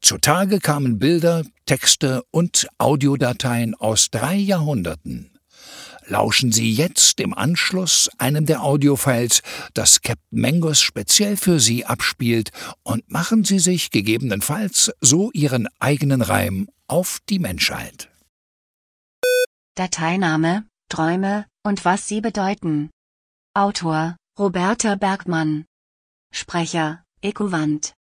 Zutage kamen Bilder, Texte und Audiodateien aus drei Jahrhunderten. Lauschen Sie jetzt im Anschluss einem der Audiofiles, das Captain Mangos speziell für Sie abspielt, und machen Sie sich gegebenenfalls so Ihren eigenen Reim auf die Menschheit. Dateiname, Träume und was sie bedeuten. Autor, Roberta Bergmann. Sprecher, Ekowand.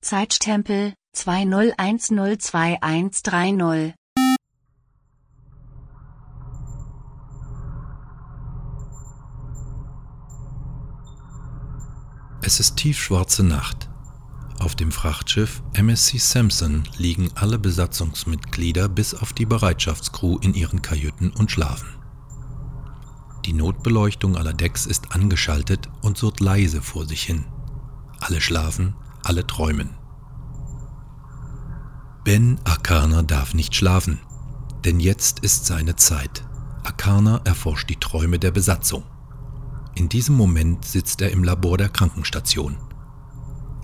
Zeitstempel, 20102130. Es ist tiefschwarze Nacht. Auf dem Frachtschiff MSC Sampson liegen alle Besatzungsmitglieder bis auf die Bereitschaftscrew in ihren Kajüten und schlafen. Die Notbeleuchtung aller Decks ist angeschaltet und surrt leise vor sich hin. Alle schlafen, alle träumen. Ben Akana darf nicht schlafen, denn jetzt ist seine Zeit. Akana erforscht die Träume der Besatzung. In diesem Moment sitzt er im Labor der Krankenstation.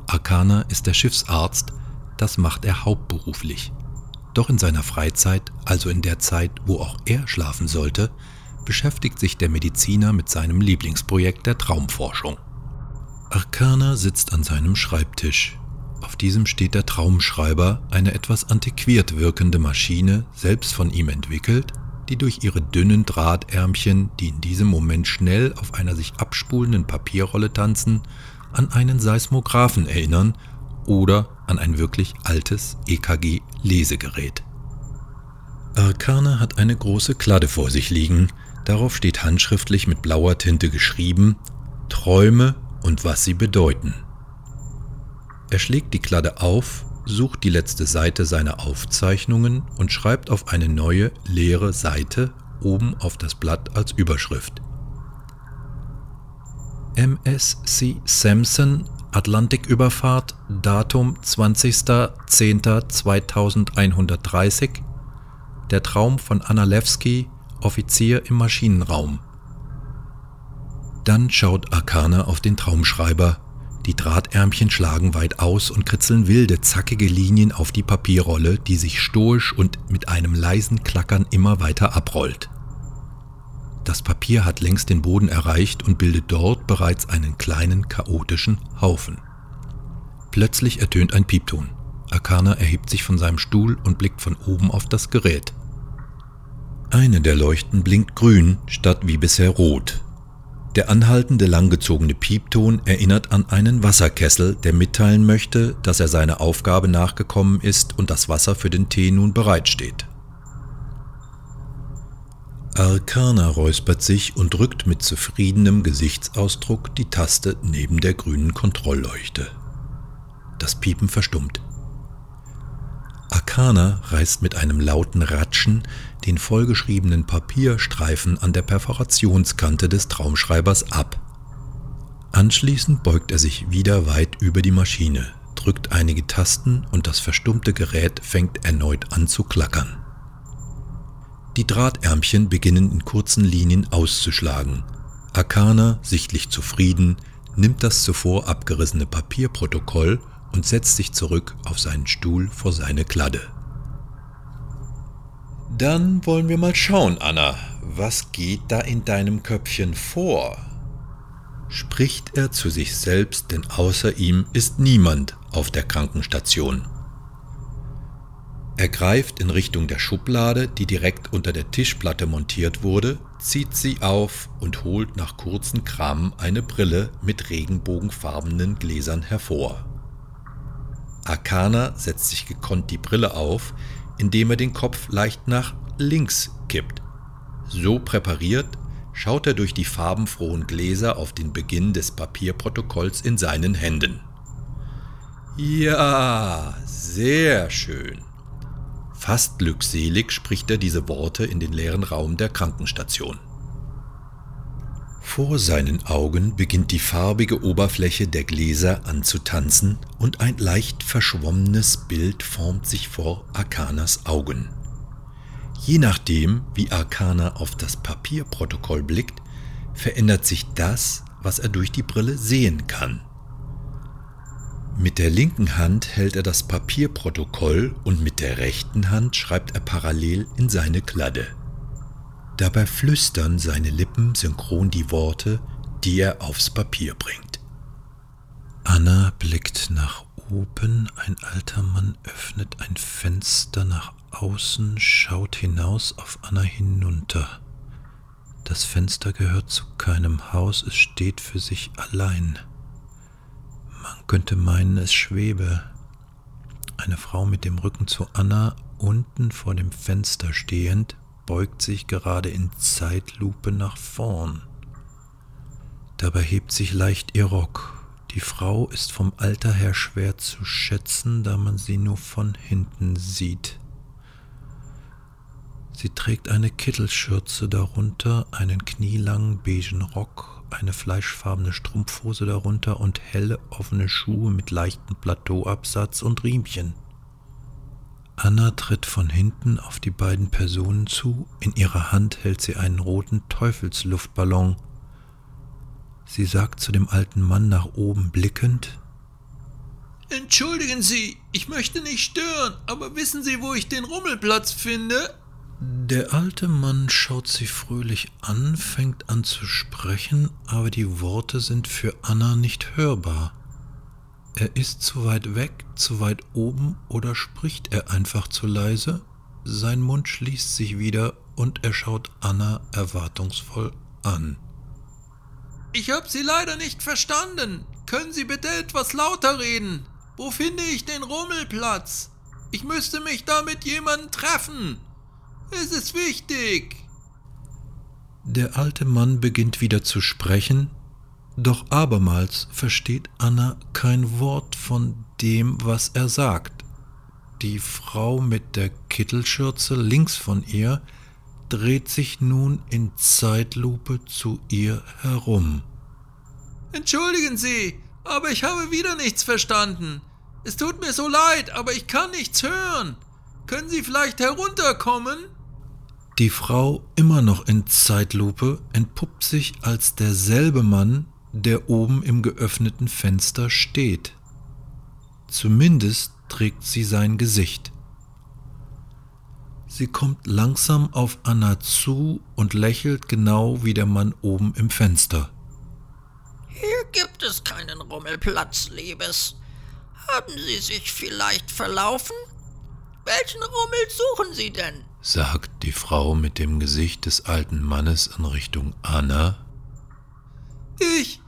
Arcana ist der Schiffsarzt, das macht er hauptberuflich. Doch in seiner Freizeit, also in der Zeit, wo auch er schlafen sollte, beschäftigt sich der Mediziner mit seinem Lieblingsprojekt der Traumforschung. Arcana sitzt an seinem Schreibtisch. Auf diesem steht der Traumschreiber, eine etwas antiquiert wirkende Maschine, selbst von ihm entwickelt, die durch ihre dünnen Drahtärmchen, die in diesem Moment schnell auf einer sich abspulenden Papierrolle tanzen, an einen Seismographen erinnern oder an ein wirklich altes EKG-Lesegerät. Arcana hat eine große Kladde vor sich liegen, darauf steht handschriftlich mit blauer Tinte geschrieben Träume und was sie bedeuten. Er schlägt die Kladde auf sucht die letzte Seite seiner Aufzeichnungen und schreibt auf eine neue, leere Seite oben auf das Blatt als Überschrift. MSC Sampson Atlantiküberfahrt Datum 20.10.2130 Der Traum von Anna Lewski, Offizier im Maschinenraum. Dann schaut Arcana auf den Traumschreiber die Drahtärmchen schlagen weit aus und kritzeln wilde, zackige Linien auf die Papierrolle, die sich stoisch und mit einem leisen Klackern immer weiter abrollt. Das Papier hat längst den Boden erreicht und bildet dort bereits einen kleinen, chaotischen Haufen. Plötzlich ertönt ein Piepton. Akana erhebt sich von seinem Stuhl und blickt von oben auf das Gerät. Eine der Leuchten blinkt grün statt wie bisher rot. Der anhaltende langgezogene Piepton erinnert an einen Wasserkessel, der mitteilen möchte, dass er seiner Aufgabe nachgekommen ist und das Wasser für den Tee nun bereitsteht. Arcana räuspert sich und drückt mit zufriedenem Gesichtsausdruck die Taste neben der grünen Kontrollleuchte. Das Piepen verstummt. Arcana reißt mit einem lauten Ratschen den vollgeschriebenen Papierstreifen an der Perforationskante des Traumschreibers ab. Anschließend beugt er sich wieder weit über die Maschine, drückt einige Tasten und das verstummte Gerät fängt erneut an zu klackern. Die Drahtärmchen beginnen in kurzen Linien auszuschlagen. Arcana, sichtlich zufrieden, nimmt das zuvor abgerissene Papierprotokoll und setzt sich zurück auf seinen Stuhl vor seine Kladde. Dann wollen wir mal schauen, Anna, was geht da in deinem Köpfchen vor? Spricht er zu sich selbst, denn außer ihm ist niemand auf der Krankenstation. Er greift in Richtung der Schublade, die direkt unter der Tischplatte montiert wurde, zieht sie auf und holt nach kurzen Kramen eine Brille mit regenbogenfarbenen Gläsern hervor. Arcana setzt sich gekonnt die Brille auf, indem er den Kopf leicht nach links kippt. So präpariert schaut er durch die farbenfrohen Gläser auf den Beginn des Papierprotokolls in seinen Händen. Ja, sehr schön. Fast glückselig spricht er diese Worte in den leeren Raum der Krankenstation. Vor seinen Augen beginnt die farbige Oberfläche der Gläser anzutanzen und ein leicht verschwommenes Bild formt sich vor Arkanas Augen. Je nachdem, wie Arcana auf das Papierprotokoll blickt, verändert sich das, was er durch die Brille sehen kann. Mit der linken Hand hält er das Papierprotokoll und mit der rechten Hand schreibt er parallel in seine Kladde. Dabei flüstern seine Lippen synchron die Worte, die er aufs Papier bringt. Anna blickt nach oben, ein alter Mann öffnet ein Fenster nach außen, schaut hinaus auf Anna hinunter. Das Fenster gehört zu keinem Haus, es steht für sich allein. Man könnte meinen, es schwebe. Eine Frau mit dem Rücken zu Anna, unten vor dem Fenster stehend, beugt sich gerade in Zeitlupe nach vorn. Dabei hebt sich leicht ihr Rock. Die Frau ist vom Alter her schwer zu schätzen, da man sie nur von hinten sieht. Sie trägt eine Kittelschürze darunter, einen knielangen beigen Rock, eine fleischfarbene Strumpfhose darunter und helle offene Schuhe mit leichtem Plateauabsatz und Riemchen. Anna tritt von hinten auf die beiden Personen zu, in ihrer Hand hält sie einen roten Teufelsluftballon. Sie sagt zu dem alten Mann nach oben blickend Entschuldigen Sie, ich möchte nicht stören, aber wissen Sie, wo ich den Rummelplatz finde? Der alte Mann schaut sie fröhlich an, fängt an zu sprechen, aber die Worte sind für Anna nicht hörbar. Er ist zu weit weg, zu weit oben oder spricht er einfach zu leise? Sein Mund schließt sich wieder und er schaut Anna erwartungsvoll an. Ich habe Sie leider nicht verstanden. Können Sie bitte etwas lauter reden? Wo finde ich den Rummelplatz? Ich müsste mich da mit jemandem treffen. Es ist wichtig. Der alte Mann beginnt wieder zu sprechen, doch abermals versteht Anna kein Wort von dem, was er sagt. Die Frau mit der Kittelschürze links von ihr dreht sich nun in Zeitlupe zu ihr herum. Entschuldigen Sie, aber ich habe wieder nichts verstanden. Es tut mir so leid, aber ich kann nichts hören. Können Sie vielleicht herunterkommen? Die Frau, immer noch in Zeitlupe, entpuppt sich als derselbe Mann, der oben im geöffneten Fenster steht. Zumindest trägt sie sein Gesicht. Sie kommt langsam auf Anna zu und lächelt genau wie der Mann oben im Fenster. Hier gibt es keinen Rummelplatz, Liebes. Haben Sie sich vielleicht verlaufen? Welchen Rummel suchen Sie denn? sagt die Frau mit dem Gesicht des alten Mannes in Richtung Anna. Ich,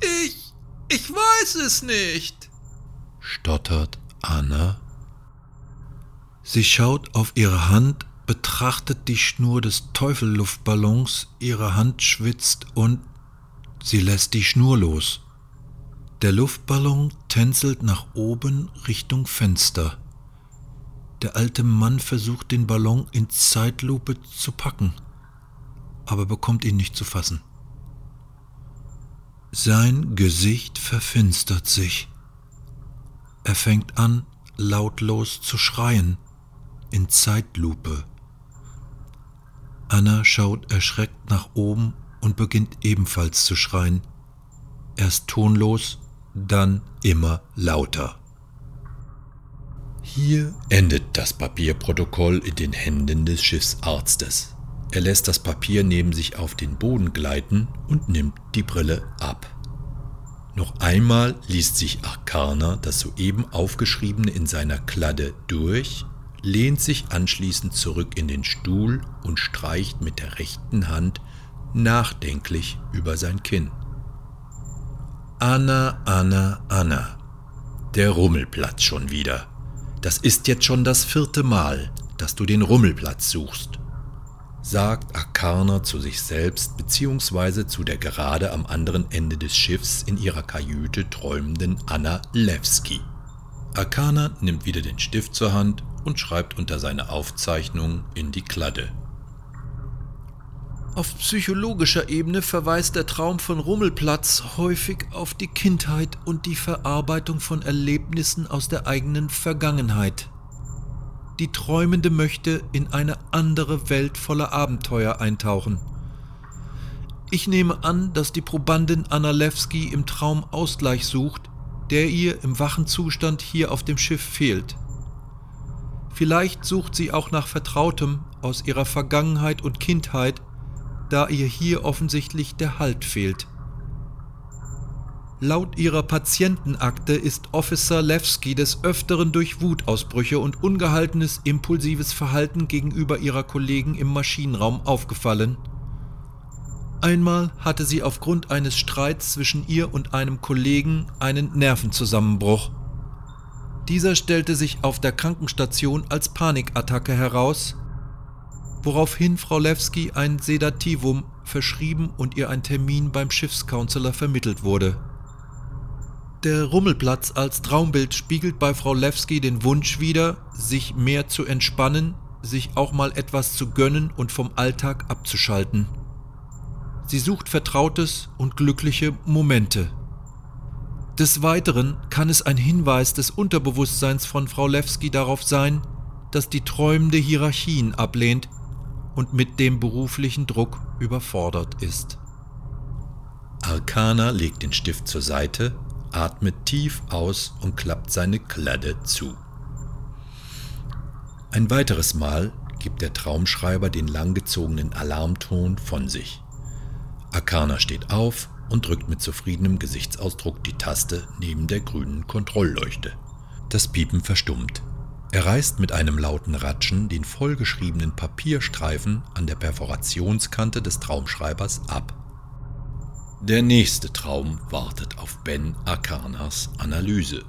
ich, ich weiß es nicht, stottert Anna. Sie schaut auf ihre Hand, betrachtet die Schnur des Teufelluftballons, ihre Hand schwitzt und sie lässt die Schnur los. Der Luftballon tänzelt nach oben Richtung Fenster. Der alte Mann versucht den Ballon in Zeitlupe zu packen, aber bekommt ihn nicht zu fassen. Sein Gesicht verfinstert sich. Er fängt an, lautlos zu schreien, in Zeitlupe. Anna schaut erschreckt nach oben und beginnt ebenfalls zu schreien. Erst tonlos, dann immer lauter. Hier endet das Papierprotokoll in den Händen des Schiffsarztes. Er lässt das Papier neben sich auf den Boden gleiten und nimmt die Brille ab. Noch einmal liest sich Arcana das soeben aufgeschriebene in seiner Kladde durch, lehnt sich anschließend zurück in den Stuhl und streicht mit der rechten Hand nachdenklich über sein Kinn. Anna, Anna, Anna. Der Rummelplatz schon wieder. Das ist jetzt schon das vierte Mal, dass du den Rummelplatz suchst, sagt Akarna zu sich selbst bzw. zu der gerade am anderen Ende des Schiffs in ihrer Kajüte träumenden Anna Lewski. Akana nimmt wieder den Stift zur Hand und schreibt unter seine Aufzeichnung in die Kladde. Auf psychologischer Ebene verweist der Traum von Rummelplatz häufig auf die Kindheit und die Verarbeitung von Erlebnissen aus der eigenen Vergangenheit. Die Träumende möchte in eine andere Welt voller Abenteuer eintauchen. Ich nehme an, dass die Probandin Anna Lewski im Traum Ausgleich sucht, der ihr im wachen Zustand hier auf dem Schiff fehlt. Vielleicht sucht sie auch nach Vertrautem aus ihrer Vergangenheit und Kindheit, da ihr hier offensichtlich der Halt fehlt. Laut ihrer Patientenakte ist Officer Lewski des Öfteren durch Wutausbrüche und ungehaltenes impulsives Verhalten gegenüber ihrer Kollegen im Maschinenraum aufgefallen. Einmal hatte sie aufgrund eines Streits zwischen ihr und einem Kollegen einen Nervenzusammenbruch. Dieser stellte sich auf der Krankenstation als Panikattacke heraus, woraufhin Frau Lewski ein Sedativum verschrieben und ihr ein Termin beim Schiffscounselor vermittelt wurde. Der Rummelplatz als Traumbild spiegelt bei Frau Lewski den Wunsch wider, sich mehr zu entspannen, sich auch mal etwas zu gönnen und vom Alltag abzuschalten. Sie sucht vertrautes und glückliche Momente. Des Weiteren kann es ein Hinweis des Unterbewusstseins von Frau Lewski darauf sein, dass die träumende Hierarchien ablehnt und mit dem beruflichen Druck überfordert ist. Arcana legt den Stift zur Seite, atmet tief aus und klappt seine Kladde zu. Ein weiteres Mal gibt der Traumschreiber den langgezogenen Alarmton von sich. Arcana steht auf und drückt mit zufriedenem Gesichtsausdruck die Taste neben der grünen Kontrollleuchte. Das Piepen verstummt. Er reißt mit einem lauten Ratschen den vollgeschriebenen Papierstreifen an der Perforationskante des Traumschreibers ab. Der nächste Traum wartet auf Ben Arcanas Analyse.